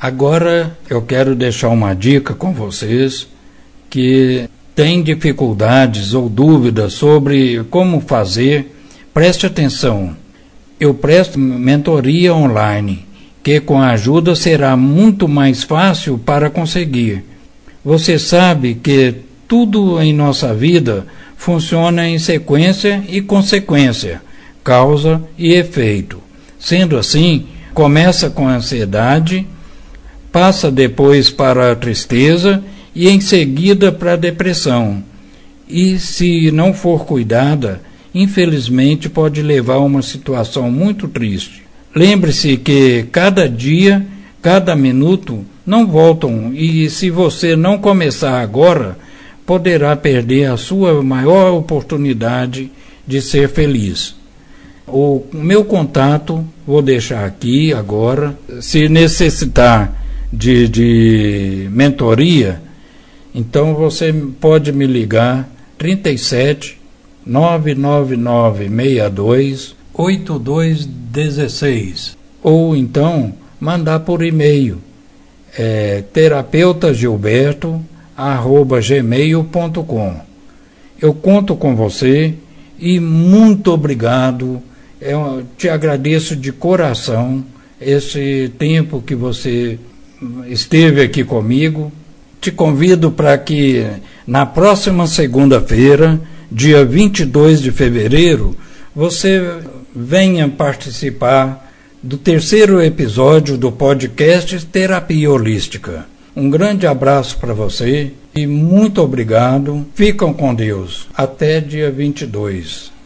Agora eu quero deixar uma dica com vocês que tem dificuldades ou dúvidas sobre como fazer. Preste atenção. Eu presto mentoria online, que com a ajuda será muito mais fácil para conseguir. Você sabe que tudo em nossa vida funciona em sequência e consequência, causa e efeito. Sendo assim, começa com ansiedade, passa depois para a tristeza e em seguida para a depressão. E se não for cuidada, infelizmente pode levar a uma situação muito triste. Lembre-se que cada dia, cada minuto não voltam e se você não começar agora, poderá perder a sua maior oportunidade de ser feliz. O meu contato vou deixar aqui agora. Se necessitar de, de mentoria, então você pode me ligar 37 99962 8216 ou então mandar por e-mail é, gmail.com Eu conto com você e muito obrigado. Eu te agradeço de coração esse tempo que você esteve aqui comigo te convido para que na próxima segunda-feira, dia 22 de fevereiro, você venha participar do terceiro episódio do podcast Terapia Holística. Um grande abraço para você e muito obrigado. Ficam com Deus. Até dia 22.